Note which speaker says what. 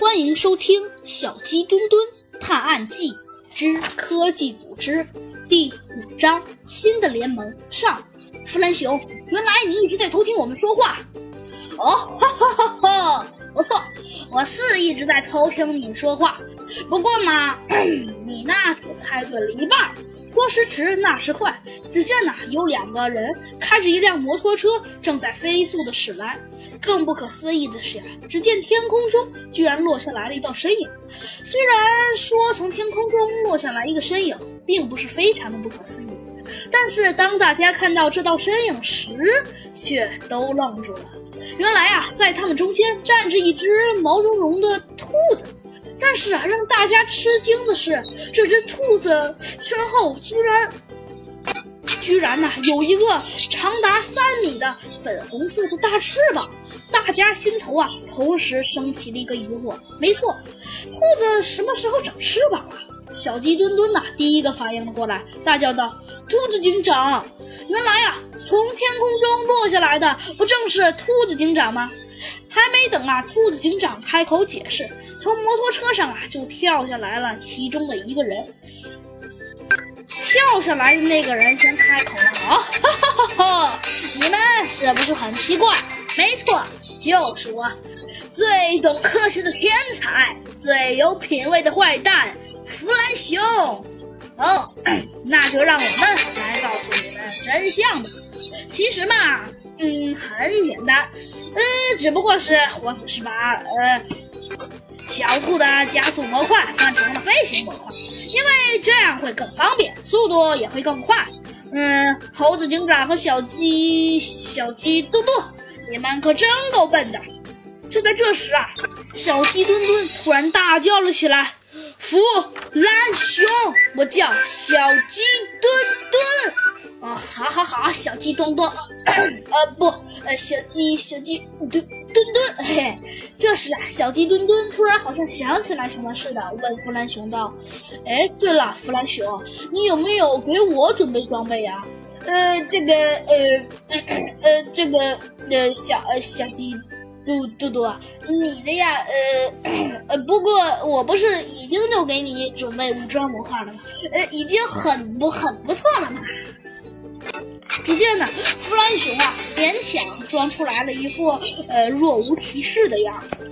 Speaker 1: 欢迎收听《小鸡墩墩探案记之科技组织》第五章：新的联盟上。弗兰熊，原来你一直在偷听我们说话。
Speaker 2: 哦，哈哈哈哈！不错，我是一直在偷听你说话。不过嘛，你那只猜对了一半。说时迟，那时快，只见呐，有两个人开着一辆摩托车正在飞速的驶来。更不可思议的是呀，只见天空中居然落下来了一道身影。虽然说从天空中落下来一个身影，并不是非常的不可思议，但是当大家看到这道身影时，却都愣住了。原来啊，在他们中间站着一只毛茸茸的兔子。但是啊，让大家吃惊的是，这只兔子身后居然，居然呐有一个长达三米的粉红色的大翅膀。大家心头啊同时升起了一个疑惑：没错，兔子什么时候长翅膀了？小鸡墩墩呐第一个反应了过来，大叫道：“兔子警长！原来呀，从天空中落下来的不正是兔子警长吗？”还没等啊，兔子警长开口解释，从摩托车上啊就跳下来了其中的一个人。跳下来的那个人先开口了：“啊，哈哈哈哈！你们是不是很奇怪？没错，就是我，最懂科学的天才，最有品味的坏蛋弗兰熊。哦，那就让我们来告诉你们真相吧。其实嘛，嗯，很简单。”呃，只不过是我只是把呃小兔的加速模块换成了飞行模块，因为这样会更方便，速度也会更快。嗯，猴子警长和小鸡小鸡嘟嘟，你们可真够笨的！就在这时啊，小鸡墩墩突然大叫了起来：“弗兰熊，我叫小鸡墩墩。”啊，好好好，小鸡墩墩，呃不，呃小鸡小鸡墩墩墩，嘿，这时啊，小鸡墩墩突然好像想起来什么似的，问弗兰熊道：“哎，对了，弗兰熊，你有没有给我准备装备呀？”呃，这个，呃，呃，这个，呃，小呃小鸡嘟嘟嘟，你的呀，呃，不过我不是已经就给你准备武装模块了吗？呃，已经很不很不错了嘛。只见呢，弗兰熊啊，勉强装出来了一副呃若无其事的样子。